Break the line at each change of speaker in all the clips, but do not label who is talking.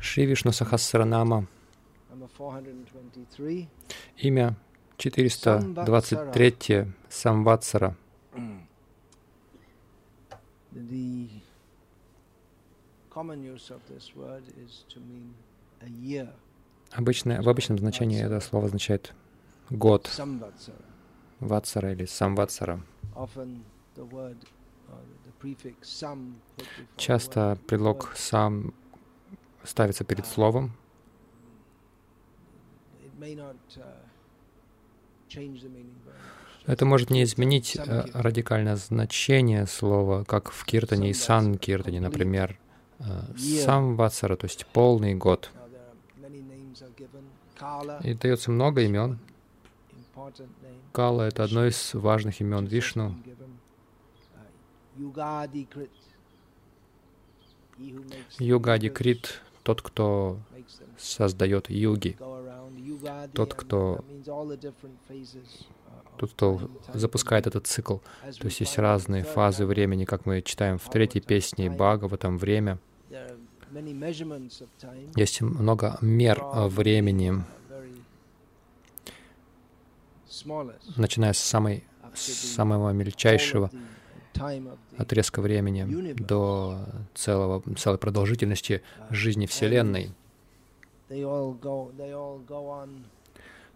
Шри Вишну Сахасранама.
number 423.
Имя 423 Самватсара. Обычное, в обычном значении это слово означает год, ватсара или самватсара. Часто предлог сам ставится перед словом.
Uh.
Это может не изменить э, радикальное значение слова, как в киртане и сан-киртане, например, э, самватсара, то есть полный год. И дается много имен. Кала — это одно из важных имен Вишну.
been given. Uh, Yugadikrit. He who makes the
Югади Крит — тот, кто создает юги.
Yugadi,
Тот, кто-
uh,
тот, кто запускает этот цикл. То есть есть разные фазы времени, как мы читаем в третьей песне Бхагаватам «Время».
many measurements of time,
Есть много мер времени,
uh,
начиная с самой, с самого мельчайшего отрезка времени до целого, целой продолжительности жизни Вселенной.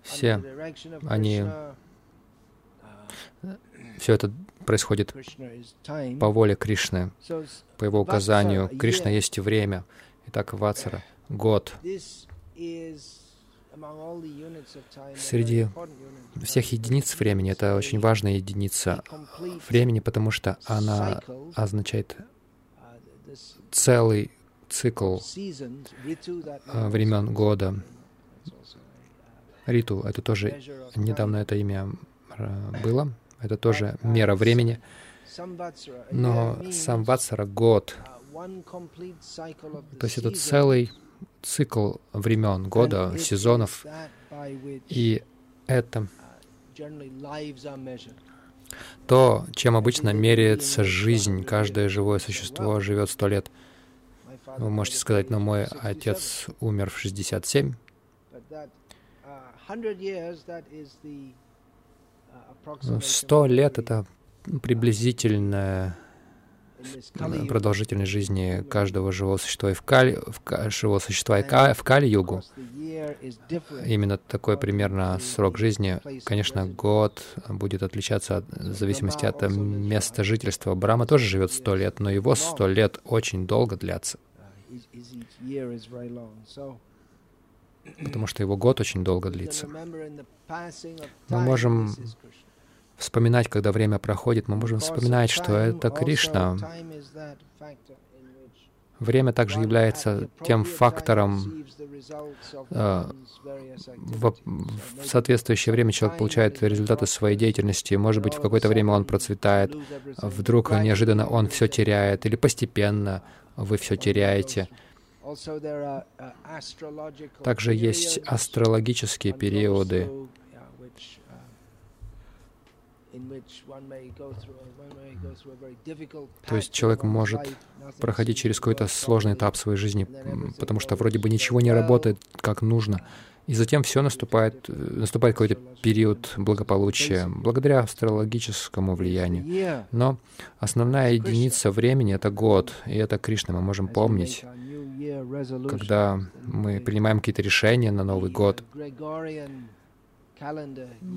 Все, они- все это происходит по воле Кришны, по его указанию. Кришна есть время. Итак, Ватсара — год. Среди Всех единиц времени — это очень важная единица времени, потому что она означает целый цикл э, времен года. Риту — это тоже недавно это имя э, было. Это тоже мера времени. Но
year means,
сам Ватсара — год. То есть это целый цикл времен, года, сезонов. И это
uh,
то, чем обычно меряется жизнь. Каждое живое существо живет сто лет. Вы можете сказать, но мой
67,
отец умер в 67.
but that, uh, 100 years, that is the, uh, approximation
Сто лет — это приблизительная продолжительность жизни каждого живого существа и в Кали, в, живого существа и ка- в Кали-югу. Именно такой примерно срок жизни. Конечно, год будет отличаться от- в зависимости от э, места жительства. Брама тоже живет сто лет, но его сто лет очень долго длятся, потому что его год очень долго длится. Мы можем. Вспоминать, когда время проходит, мы можем вспоминать, что это Кришна. Время также является тем фактором, э, в, соответствующее время человек получает результаты своей деятельности. Может быть, в какое-то время он процветает, вдруг неожиданно он все теряет, или постепенно вы все теряете.
Uh,
Также есть астрологические периоды, То есть человек может проходить через какой-то сложный этап своей жизни, потому что вроде бы ничего не работает как нужно. И затем все наступает, э, наступает какой-то период благополучия благодаря астрологическому влиянию. Но основная единица времени — это год, и это Кришна. Мы можем помнить, когда мы принимаем какие-то решения на Новый год,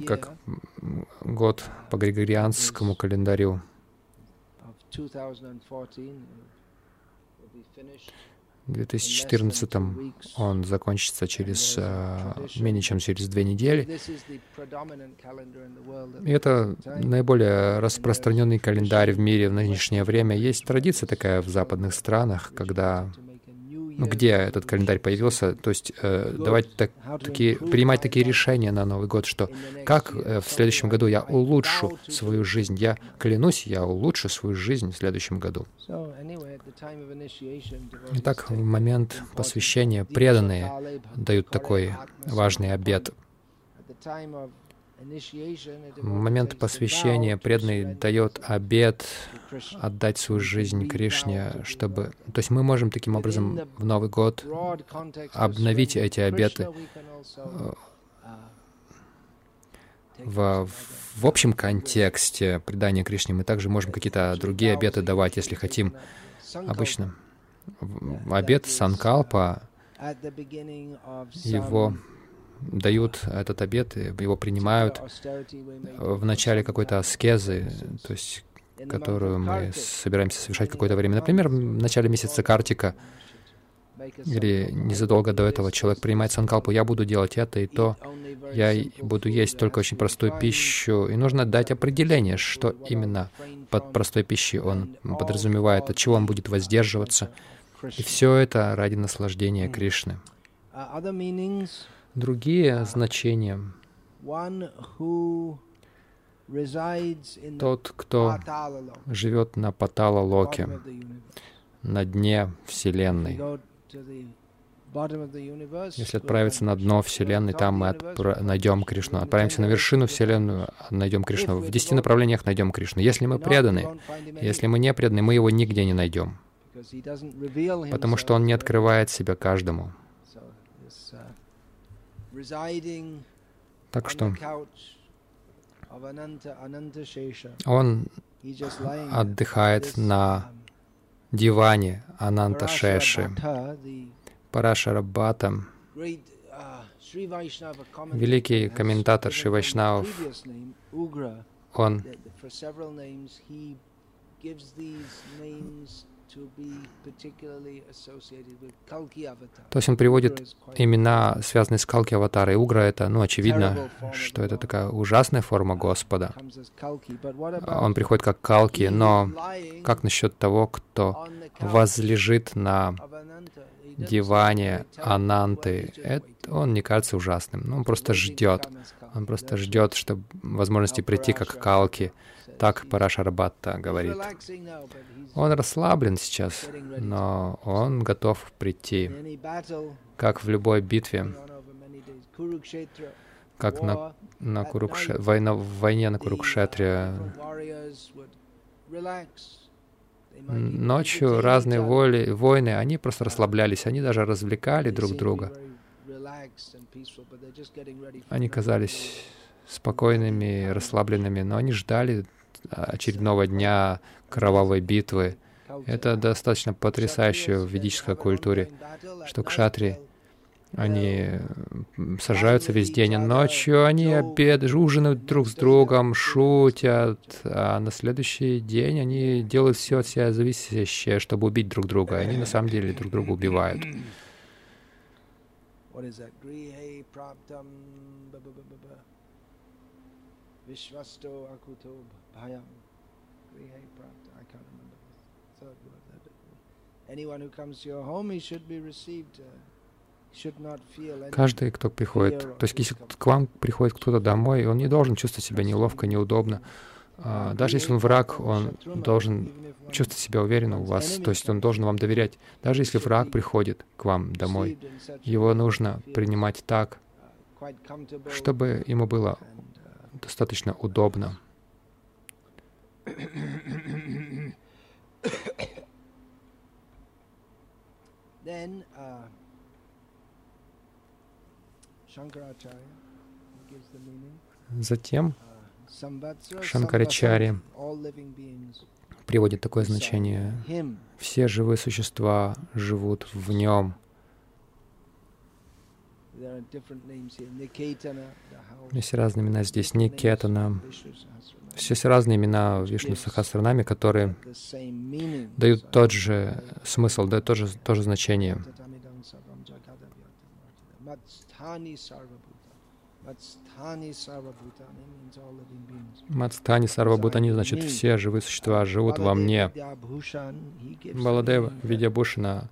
как год по григорианскому календарю.
of 2014 will be finished
В 2014 он закончится через э, менее чем через две недели. И это наиболее распространенный календарь в мире в нынешнее время. Есть традиция такая в западных странах, когда где этот календарь появился, то есть э, давать так, такие, принимать такие решения на Новый год, что как э, в следующем году я улучшу свою жизнь, я клянусь, я улучшу свою жизнь в следующем году. Итак, в момент посвящения преданные дают такой важный обет. В момент посвящения преданный дает обет отдать свою жизнь Кришне, чтобы... То есть мы можем таким образом в Новый год обновить эти обеты в, в общем контексте предания Кришне. Мы также можем какие-то другие обеты давать, если хотим. Обычно обет Санкалпа, его дают этот обед, его принимают в начале какой-то аскезы, то есть которую мы собираемся совершать какое-то время. Например, в начале месяца Картика или незадолго до этого человек принимает санкалпу, я буду делать это и то, я буду есть только очень простую пищу. И нужно дать определение, что именно под простой пищей он подразумевает, от чего он будет воздерживаться. И все это ради наслаждения Кришны другие значения. Тот, кто живет на Патала-локе, на дне Вселенной. Если отправиться на дно Вселенной, там мы отпра- найдем Кришну. Отправимся на вершину Вселенную, найдем Кришну. В десяти направлениях найдем Кришну. Если мы преданы, если мы не преданы, мы его нигде не найдем, потому что он не открывает себя каждому. Так что он отдыхает на диване Ананта Шеши. Парашарабхата, великий комментатор Шивайшнавов, он то есть он приводит имена, связанные с Калки Аватара. И Угра — это, ну, очевидно, что это такая ужасная форма Господа. Он приходит как Калки, но как насчет того, кто возлежит на диване Ананты? Это, он не кажется ужасным. Ну, он просто ждет. Он просто ждет, чтобы возможности прийти как Калки. Так Парашарбатта говорит. Он расслаблен сейчас, но он готов прийти, как в любой битве, как на, на Курукше, война, в войне на Курукшетре. Ночью разные воли, войны, они просто расслаблялись, они даже развлекали друг друга. Они казались спокойными, расслабленными, но они ждали очередного дня кровавой битвы. Это достаточно потрясающе в ведической культуре, что кшатри, они сажаются весь день, а ночью они обедают, ужинают друг с другом, шутят, а на следующий день они делают все от себя зависящее, чтобы убить друг друга. Они на самом деле друг друга убивают. Vishvasto akuto bhayam grihe prapta. I can't remember the third word. Anyone who comes to your home, he should be received. Uh, Каждый, кто приходит, то есть если к вам приходит кто-то домой, он не должен чувствовать себя неловко, неудобно. А, даже если он враг, он должен чувствовать себя уверенно у вас, то есть он должен вам доверять. Даже если враг приходит к вам домой, его нужно принимать так, чтобы ему было достаточно удобно. Then, uh, Затем Шанкарачари приводит такое значение. Все живые существа живут в нем. Есть разные имена здесь, Никетана. Есть разные имена в Вишну Сахасранаме, которые дают тот же смысл, дают тот же, то же значение. Мацтани Сарвабутани, значит, все живые существа живут во мне. Баладева Видябушина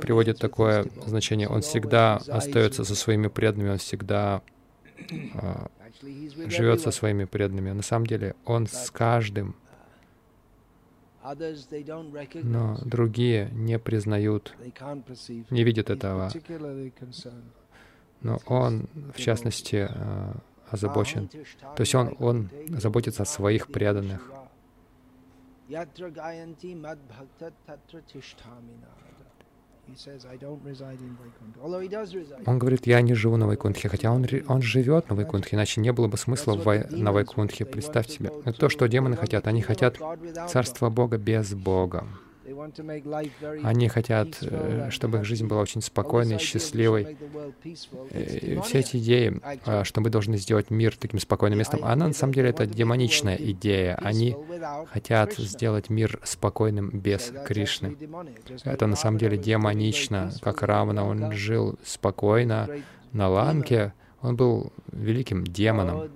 приводит такое значение. Он всегда остается со своими преданными, он всегда а, живет со своими преданными. На самом деле он с каждым, но другие не признают, не видят этого. Но он, в частности, а, озабочен. То есть он, он заботится о своих преданных. Он говорит, я не живу на Вайкунтхе, хотя он, он живет на Вайкунтхе, иначе не было бы смысла в вай, на Вайкунтхе. Представьте себе. Это то, что демоны хотят. Они хотят царства Бога без Бога. Они хотят, э, чтобы их жизнь была очень спокойной, счастливой. И все эти идеи, а, что мы должны сделать мир таким спокойным местом, она на самом деле это демоничная идея. Они хотят сделать мир спокойным без Кришны. Это на самом деле демонично, как Рамана. Он жил спокойно на Ланке, он был великим демоном.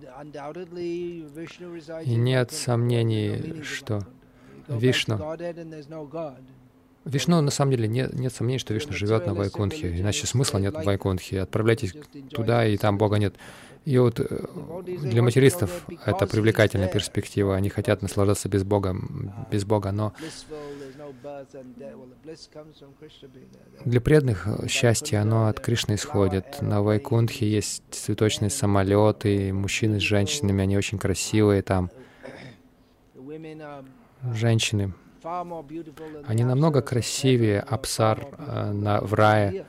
И нет сомнений, что Вишну. Вишну, на самом деле, нет, нет сомнений, что Вишну живет на Вайкунтхе, иначе смысла нет в Вайкунтхе. Отправляйтесь туда, и там Бога нет. И вот э, для материстов это привлекательная перспектива. Они хотят наслаждаться без Бога, без Бога, но для преданных счастье, оно от Кришны исходит. На Вайкунтхе есть цветочные самолеты, мужчины с женщинами, они очень красивые там женщины, они намного красивее Апсар э, на, в рае,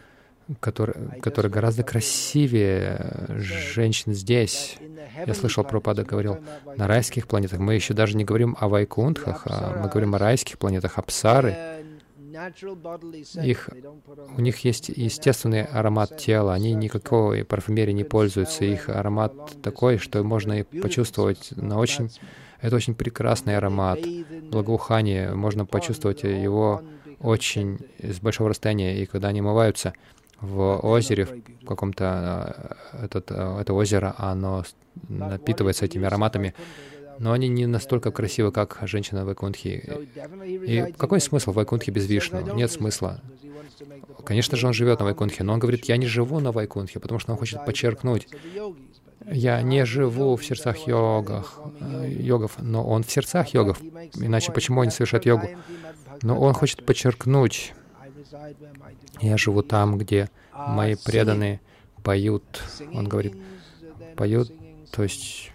который, который гораздо красивее женщин здесь. Я слышал, Пропада говорил, на райских планетах. Мы еще даже не говорим о Вайкунтхах, а мы говорим о райских планетах. Апсары, их, у них есть естественный аромат тела, они никакой парфюмерии не пользуются. Их аромат такой, что можно и почувствовать на очень это очень прекрасный аромат, благоухание. Можно почувствовать его очень с большого расстояния. И когда они омываются в озере, в каком-то, э, этот, э, это озеро, оно напитывается этими ароматами, но они не настолько красивы, как женщина в Вайкунтхе. И какой смысл в Вайкунтхе без Вишну? Нет смысла. Конечно же, он живет на Вайкунтхе, но он говорит, я не живу на Вайкунтхе, потому что он хочет подчеркнуть, я не живу в сердцах йогах, э, йогов, но он в сердцах йогов. Иначе почему они совершают йогу? Но он хочет подчеркнуть, я живу там, где мои преданные поют. Он говорит, поют, то есть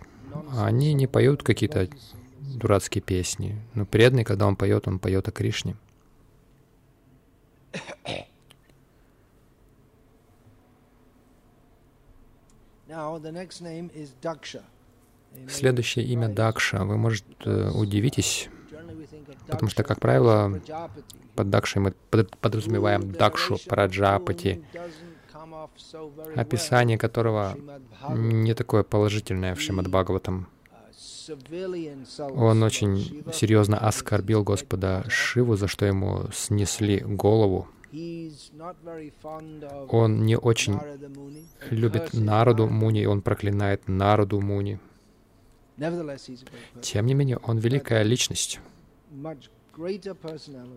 они не поют какие-то дурацкие песни. Но преданный, когда он поет, он поет о Кришне. Следующее имя Дакша. Вы, может, э, удивитесь, потому что, как правило, под Дакшей мы подразумеваем Дакшу Праджапати, описание которого не такое положительное в Шримад Бхагаватам. Он очень серьезно оскорбил Господа Шиву, за что ему снесли голову. Он не очень любит народу Муни, и он проклинает народу Муни. Тем не менее, он великая личность,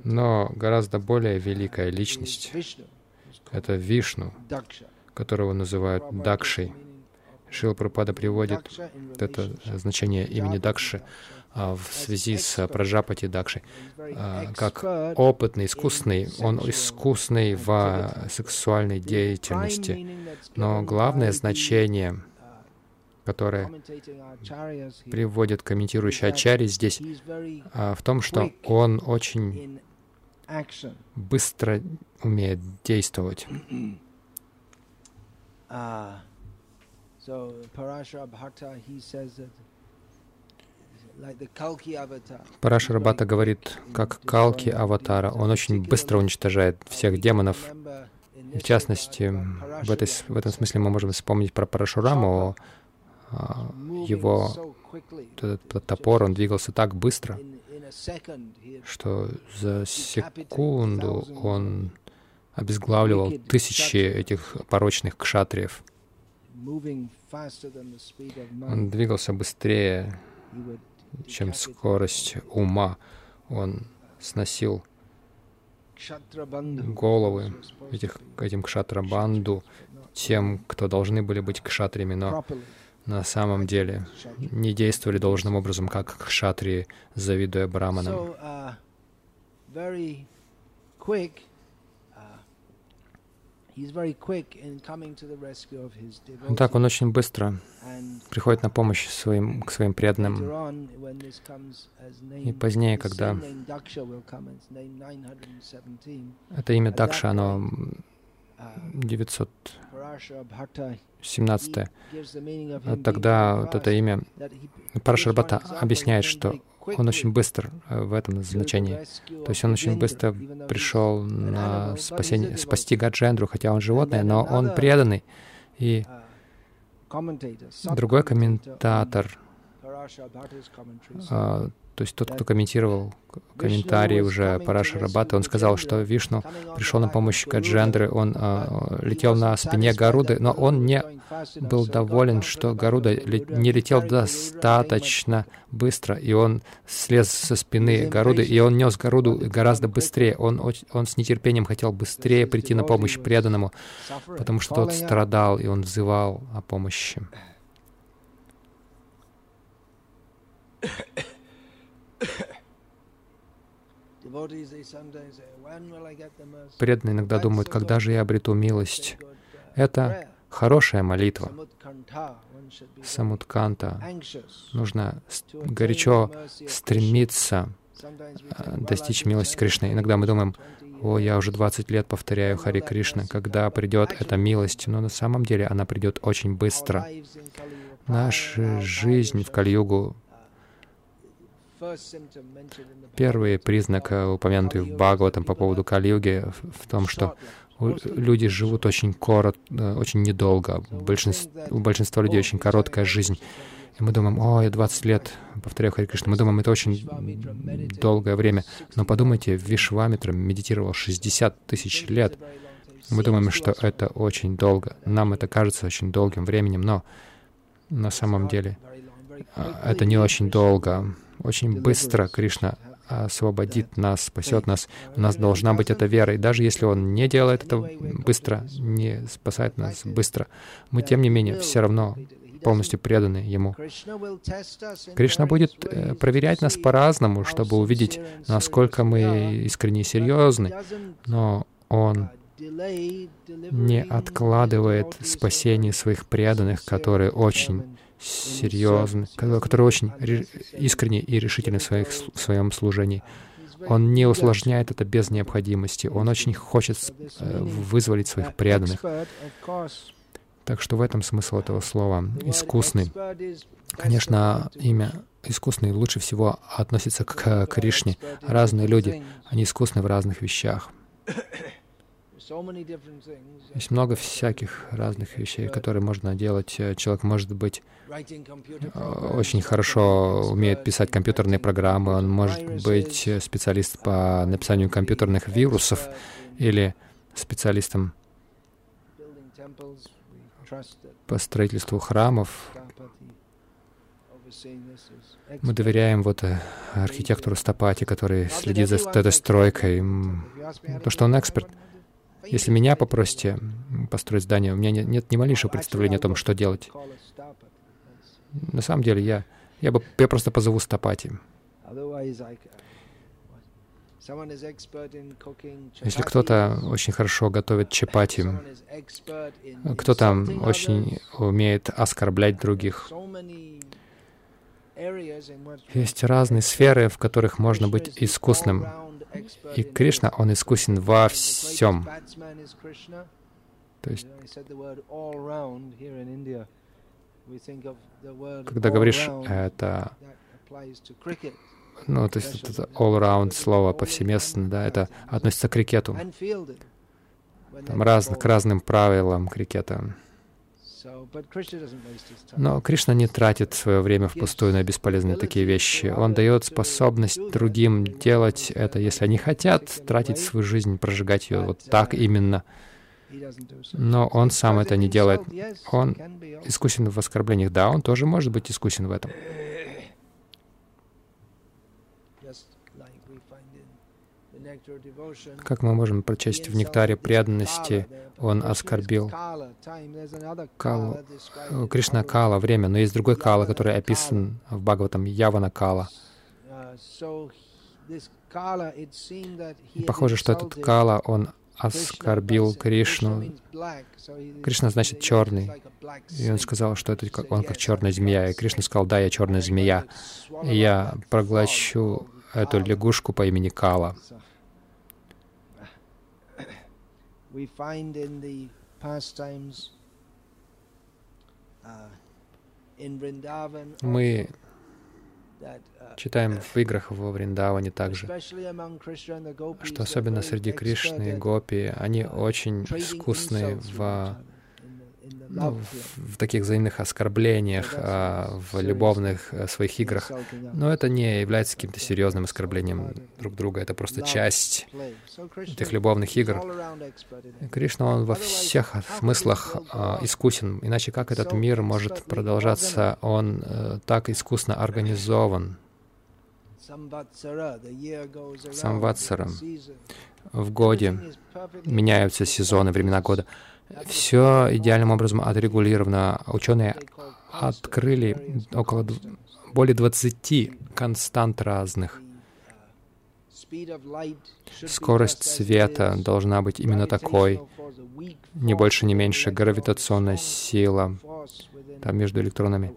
но гораздо более великая личность — это Вишну, которого называют Дакшей. Шила Прабхупада приводит это значение имени Дакши а, в связи с Праджапати Дакши, а, как опытный, искусный. Он искусный в сексуальной деятельности. Но главное значение, которое приводит комментирующий Ачари здесь, а, в том, что он очень быстро умеет действовать. So Parashara Bhatta, he says that Параша Рабата говорит, как Калки Аватара. Он очень быстро уничтожает всех демонов. В частности, в, этой, в этом смысле мы можем вспомнить про Парашураму, а, его этот топор, он двигался так быстро, что за секунду он обезглавливал тысячи этих порочных кшатриев. Он двигался быстрее, чем скорость ума. Он сносил головы этих, этим кшатрабанду, тем, кто должны были быть кшатриями, но на самом деле не действовали должным образом, как кшатрии, завидуя браманам. Так, он очень быстро приходит на помощь своим, к своим преданным. И позднее, когда это имя Дакша, оно 917, тогда вот это имя Парашарбата объясняет, что он очень быстр э, в этом значении. То есть он очень быстро пришел на спасение, спасти Гаджендру, хотя он животное, но он преданный. И другой комментатор то есть тот, кто комментировал комментарии уже Параша Рабата, он сказал, что Вишну пришел на помощь Гаджендры, он а, летел на спине Гаруды, но он не был доволен, что Гаруда не летел достаточно быстро, и он слез со спины Гаруды, и он нес Гаруду гораздо быстрее. Он, он с нетерпением хотел быстрее прийти на помощь преданному, потому что тот страдал, и он взывал о помощи. Преданные иногда думают, когда же я обрету милость. Это хорошая молитва. Самутканта. Нужно горячо стремиться э, достичь милости Кришны. Иногда мы думаем, о, я уже 20 лет повторяю Хари Кришна, когда придет эта милость, но на самом деле она придет очень быстро. Наша жизнь в Кальюгу Первый признак, э, упомянутый в Бхагаватам по поводу Кали-юги, в том, что люди живут очень коротко, э, очень недолго. Большинство, у большинства людей очень короткая жизнь. И мы думаем, о, я 20 лет повторяю Хари Кришна. Мы думаем, это очень долгое время. Но подумайте, Вишвамитра медитировал 60 тысяч лет. Мы думаем, что это очень долго. Нам это кажется очень долгим временем, но на самом деле а, это не очень долго. Очень быстро Кришна освободит нас, спасет нас. У нас должна быть эта вера. И даже если Он не делает это быстро, не спасает нас быстро, мы, тем не менее, все равно полностью преданы Ему. Кришна будет э, проверять нас по-разному, чтобы увидеть, насколько мы искренне и серьезны, но Он не откладывает спасение своих преданных, которые очень серьезный, который очень искренне и решительный в, своих, в своем служении. Он не усложняет это без необходимости. Он очень хочет э, вызволить своих преданных. Так что в этом смысл этого слова «искусный». Конечно, имя «искусный» лучше всего относится к Кришне. Разные люди, они искусны в разных вещах. Есть много всяких разных вещей, которые можно делать. Человек может быть э, очень хорошо умеет писать компьютерные программы, он может быть специалист по написанию компьютерных вирусов или специалистом по строительству храмов. Мы доверяем вот э, архитектору Стапати, который следит за этой стройкой. То, что он эксперт — если меня попросите построить здание, у меня нет, нет ни малейшего представления о том, что делать. На самом деле, я, я, бы, я просто позову Стапати. Если кто-то очень хорошо готовит чапати, кто-то очень умеет оскорблять других, есть разные сферы, в которых можно быть искусным. И Кришна, Он искусен во всем. То есть, когда говоришь это, ну, то есть это all-around слово повсеместно, да, это относится к крикету. там, раз, к разным правилам крикета. Но Кришна не тратит свое время впустую на бесполезные такие вещи. Он дает способность другим делать это, если они хотят тратить свою жизнь, прожигать ее вот так именно. Но он сам это не делает. Он искусен в оскорблениях. Да, он тоже может быть искусен в этом. Как мы можем прочесть в нектаре преданности, он оскорбил Калу, э, Кришна Кала, время, но есть другой Кала, который описан в Бхагаватам, Явана Кала. И похоже, что этот Кала, он оскорбил Кришну. Кришна значит черный. И он сказал, что это как, он как черная змея. И Кришна сказал, да, я черная змея. И я проглощу эту лягушку по имени Кала. We find in the pastimes uh, Мы uh, читаем в играх во Вриндаване также, что особенно среди Кришны и Гопи, они uh, очень искусны в ну, в, в таких взаимных оскорблениях, а, в любовных а, своих играх. Но это не является каким-то серьезным оскорблением друг друга, это просто часть этих любовных игр. Кришна, он во всех смыслах а, искусен, иначе как этот мир может продолжаться? Он а, так искусно организован. Самватсара. В годе меняются сезоны, времена года. Все идеальным образом отрегулировано. Ученые открыли около более 20 констант разных. Скорость света должна быть именно такой, не больше, не меньше. Гравитационная сила там между электронами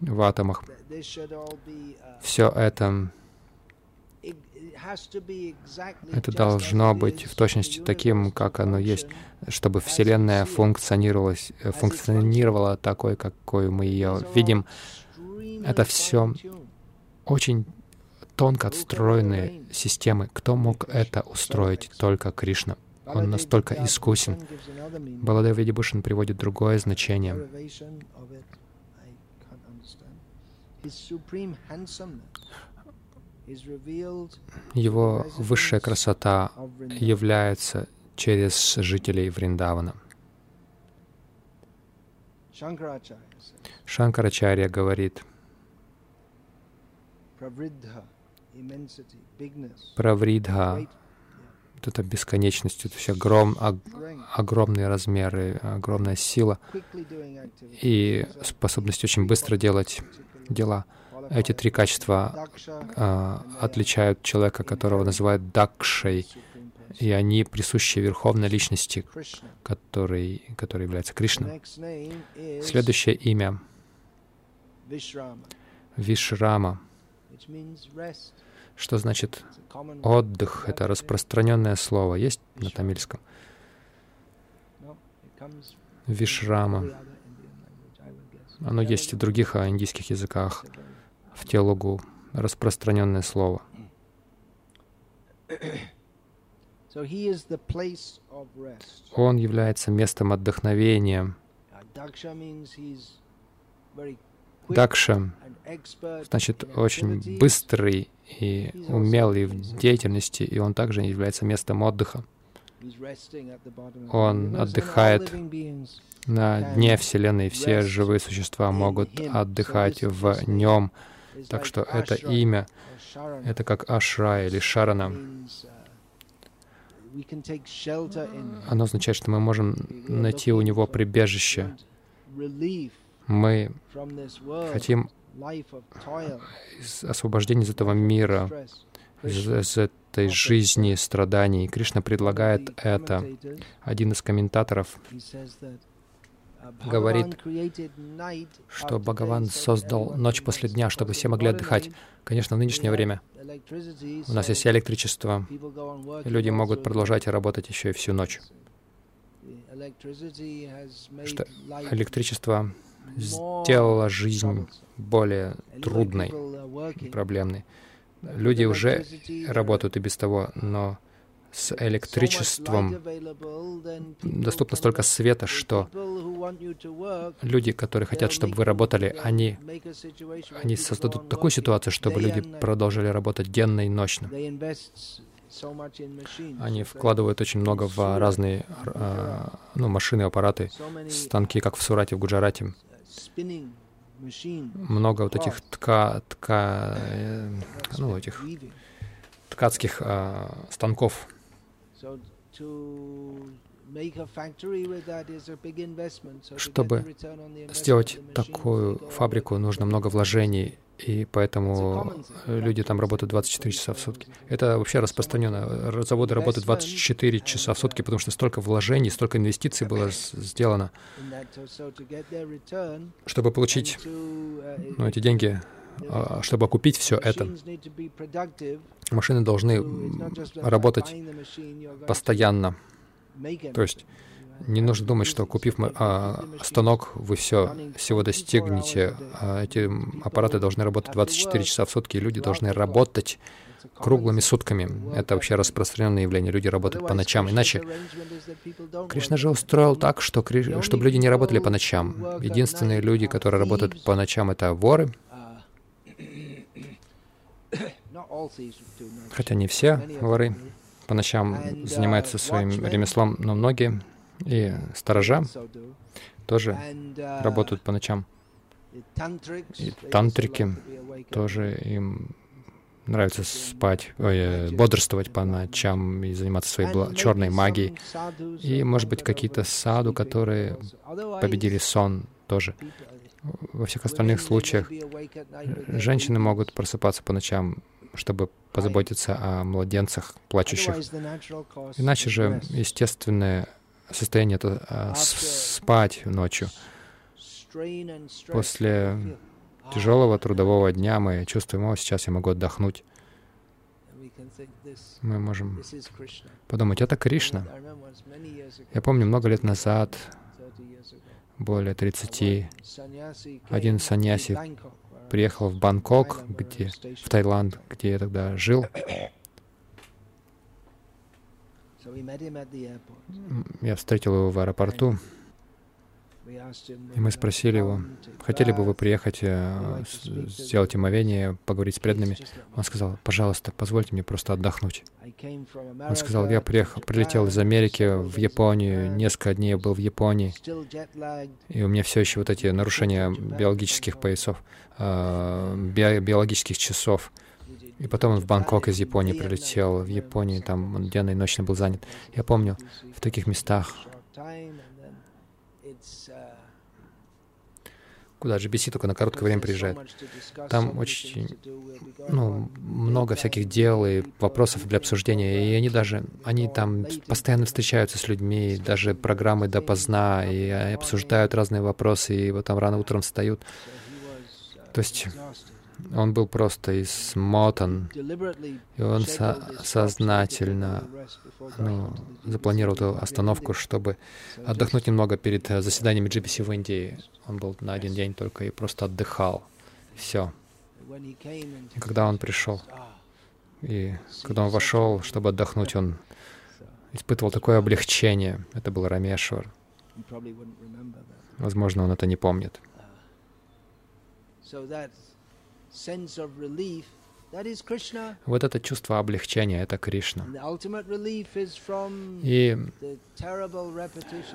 в атомах. Все это это должно быть в точности таким, как оно есть, чтобы Вселенная функционировала, э, функционировала такой, какой мы ее видим. Это все очень тонко отстроенные системы. Кто мог это устроить? Только Кришна. Он настолько искусен. Баладев Видибушин приводит другое значение. Его высшая красота является через жителей Вриндавана. Шанкарачарья говорит, Правридха, вот эта бесконечность, это все огром, ог, огромные размеры, огромная сила и способность очень быстро делать дела. Эти три качества э, отличают человека, которого называют Дакшей, и они присущи Верховной Личности, который, который является Кришной. Следующее имя — Вишрама, что значит отдых. Это распространенное слово. Есть на тамильском? Вишрама. Оно есть и в других индийских языках в телугу распространенное слово. Он является местом отдохновения. Дакша значит очень быстрый и умелый в деятельности, и он также является местом отдыха. Он отдыхает на дне Вселенной. Все живые существа могут отдыхать в нем. Так что это имя, это как Ашра или Шарана. Оно означает, что мы можем найти у него прибежище. Мы хотим освобождения из этого мира, из, из этой жизни страданий. Кришна предлагает это. Один из комментаторов говорит, что Бхагаван создал ночь после дня, чтобы все могли отдыхать. Конечно, в нынешнее время у нас есть электричество, и люди могут продолжать работать еще и всю ночь. Что электричество сделало жизнь более трудной, проблемной. Люди уже работают и без того, но с электричеством, доступно столько света, что люди, которые хотят, чтобы вы работали, они, они создадут такую ситуацию, чтобы люди продолжили работать денно и ночно. Они вкладывают очень много в разные а, ну, машины, аппараты, станки, как в Сурате, в Гуджарате. Много вот этих тка, тка, э, ну, этих ткацких а, станков. Чтобы сделать такую фабрику, нужно много вложений, и поэтому люди там работают 24 часа в сутки. Это вообще распространено. Заводы работают 24 часа в сутки, потому что столько вложений, столько инвестиций было сделано. Чтобы получить ну, эти деньги, чтобы окупить все это, машины должны работать постоянно. То есть не нужно думать, что купив а, станок, вы все всего достигнете. А эти аппараты должны работать 24 часа в сутки, и люди должны работать круглыми сутками. Это вообще распространенное явление. Люди работают по ночам. Иначе Кришна же устроил так, что, чтобы люди не работали по ночам. Единственные люди, которые работают по ночам, это воры. Хотя не все воры по ночам занимаются своим ремеслом, но многие и сторожа тоже работают по ночам. И тантрики тоже им нравится спать, ой, э, бодрствовать по ночам и заниматься своей бла- черной магией. И, может быть, какие-то саду, которые победили сон тоже. Во всех остальных случаях женщины могут просыпаться по ночам, чтобы позаботиться о младенцах, плачущих. Иначе же естественное состояние это а, спать ночью. После тяжелого трудового дня мы чувствуем, о, сейчас я могу отдохнуть. Мы можем подумать, это Кришна. Я помню, много лет назад, более 30, один саньяси приехал в Бангкок, где, в Таиланд, где я тогда жил, я встретил его в аэропорту, и мы спросили его, хотели бы вы приехать, э, сделать омовение, поговорить с преданными? Он сказал, пожалуйста, позвольте мне просто отдохнуть. Он сказал, я приехал, прилетел из Америки в Японию, несколько дней был в Японии, и у меня все еще вот эти нарушения биологических поясов, биологических часов. И потом он в Бангкок из Японии прилетел. В Японии там он денно и ночно был занят. Я помню, в таких местах, куда GBC только на короткое время приезжает. Там очень ну, много всяких дел и вопросов для обсуждения, и они даже, они там постоянно встречаются с людьми, даже программы допоздна, и обсуждают разные вопросы, и вот там рано утром встают. То есть он был просто измотан, и он со сознательно ну, запланировал эту остановку, чтобы отдохнуть немного перед э, заседаниями GPC в Индии. Он был на один день только и просто отдыхал. Все. И когда он пришел, и когда он вошел, чтобы отдохнуть, он испытывал такое облегчение. Это был Рамешвар. Возможно, он это не помнит. Вот это чувство облегчения — это Кришна. И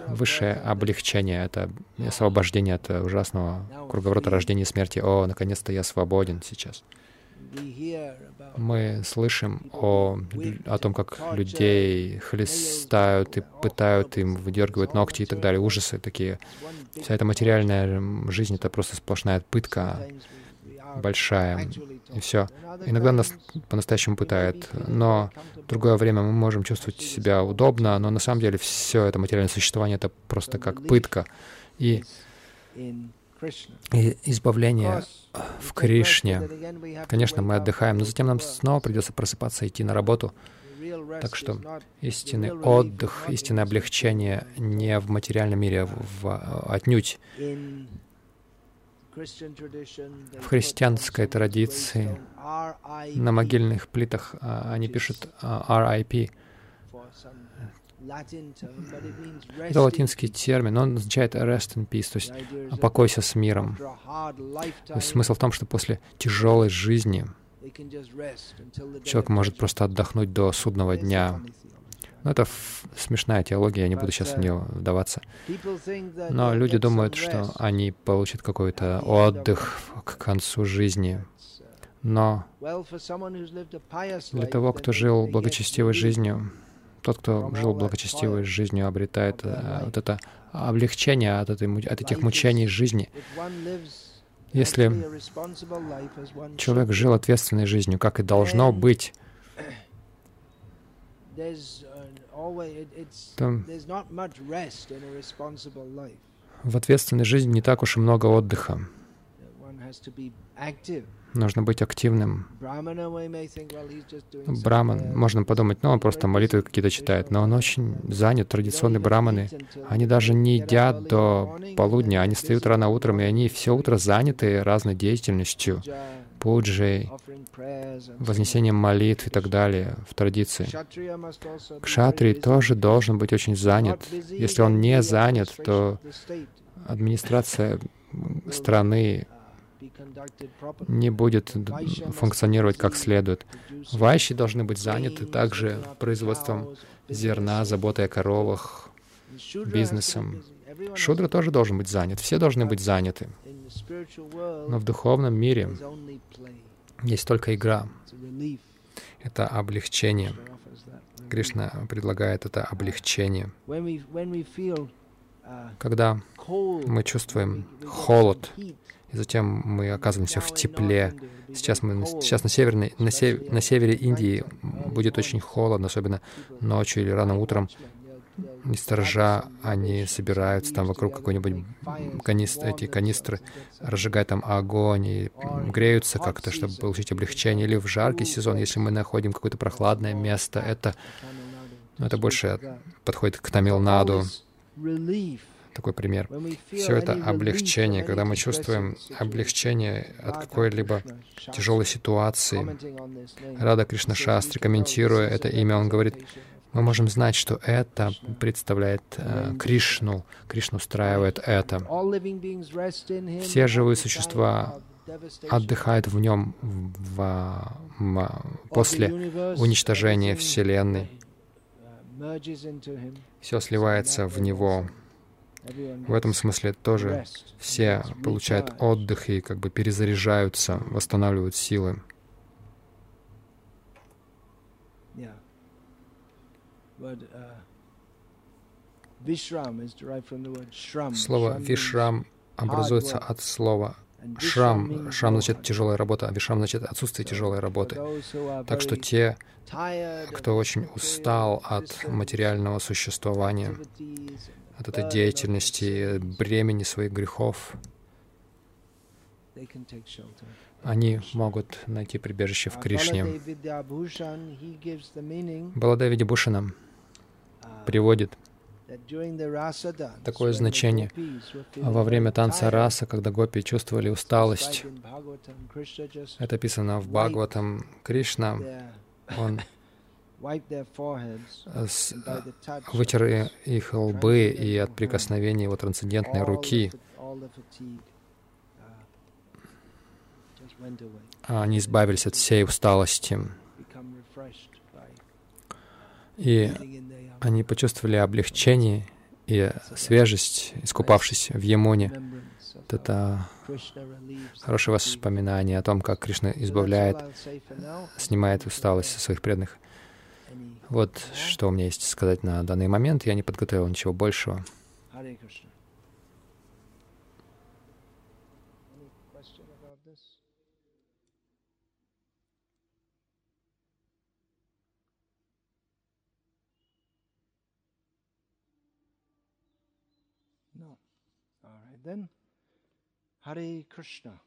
высшее облегчение — это освобождение от ужасного круговорота рождения и смерти. О, наконец-то я свободен сейчас. Мы слышим о, о том, как людей хлестают и пытают им, выдергивают ногти и так далее. Ужасы такие. Вся эта материальная жизнь — это просто сплошная пытка большая, и все. Иногда нас по-настоящему пытает, но в другое время мы можем чувствовать себя удобно, но на самом деле все это материальное существование — это просто как пытка. И, и избавление в Кришне. Конечно, мы отдыхаем, но затем нам снова придется просыпаться и идти на работу. Так что истинный отдых, истинное облегчение не в материальном мире, а в, отнюдь в христианской традиции на могильных плитах а, они пишут RIP, Это латинский термин, он означает rest in peace, то есть покойся с миром. Смысл в том, что после тяжелой жизни человек может просто отдохнуть до судного дня. Ну, это смешная теология, я не буду сейчас в нее вдаваться. Но люди думают, что они получат какой-то отдых к концу жизни. Но для того, кто жил благочестивой жизнью, тот, кто жил благочестивой жизнью, обретает э, вот это облегчение от, этой, от этих мучений жизни. Если человек жил ответственной жизнью, как и должно быть, то в ответственной жизни не так уж и много отдыха. Нужно быть активным. Браман, можно подумать, ну, он просто молитвы какие-то читает, но он очень занят. Традиционные браманы, они даже не едят до полудня, они встают рано утром, и они все утро заняты разной деятельностью, пуджей, вознесением молитв и так далее в традиции. Кшатри тоже должен быть очень занят. Если он не занят, то администрация страны не будет функционировать как следует. Вайши должны быть заняты также производством зерна, заботой о коровах, бизнесом. Шудра тоже должен быть занят. Все должны быть заняты. Но в духовном мире есть только игра. Это облегчение. Кришна предлагает это облегчение. Когда мы чувствуем холод, и затем мы оказываемся в тепле. Сейчас, мы, сейчас на, северной, на, сев, на севере Индии будет очень холодно, особенно ночью или рано утром. И сторожа, они собираются там вокруг какой-нибудь канистр, эти канистры, разжигают там огонь и греются как-то, чтобы получить облегчение. Или в жаркий сезон, если мы находим какое-то прохладное место, это, это больше подходит к Тамилнаду такой пример. Все это облегчение, когда мы чувствуем облегчение от какой-либо тяжелой ситуации. Рада Кришна Шастри, комментируя это имя, он говорит, мы можем знать, что это представляет э, Кришну. Кришну устраивает это. Все живые существа отдыхают в нем в, в, после уничтожения Вселенной. Все сливается в него. В этом смысле тоже все получают отдых и как бы перезаряжаются, восстанавливают силы. Слово «вишрам» образуется от слова «шрам». «Шрам» значит «тяжелая работа», а «вишрам» значит «отсутствие тяжелой работы». Так что те, кто очень устал от материального существования, от этой деятельности, бремени своих грехов, они могут найти прибежище в Кришне. Баладеви Бушанам приводит такое значение. Во время танца раса, когда гопи чувствовали усталость, это описано в Бхагаватам, Кришна, он вытер их лбы и от прикосновения его трансцендентной руки они избавились от всей усталости. И они почувствовали облегчение и свежесть, искупавшись в Емуне. Вот это хорошее воспоминание о том, как Кришна избавляет, снимает усталость со своих преданных. Вот что у меня есть сказать на данный момент. Я не подготовил ничего большего. Then. Hare Krishna.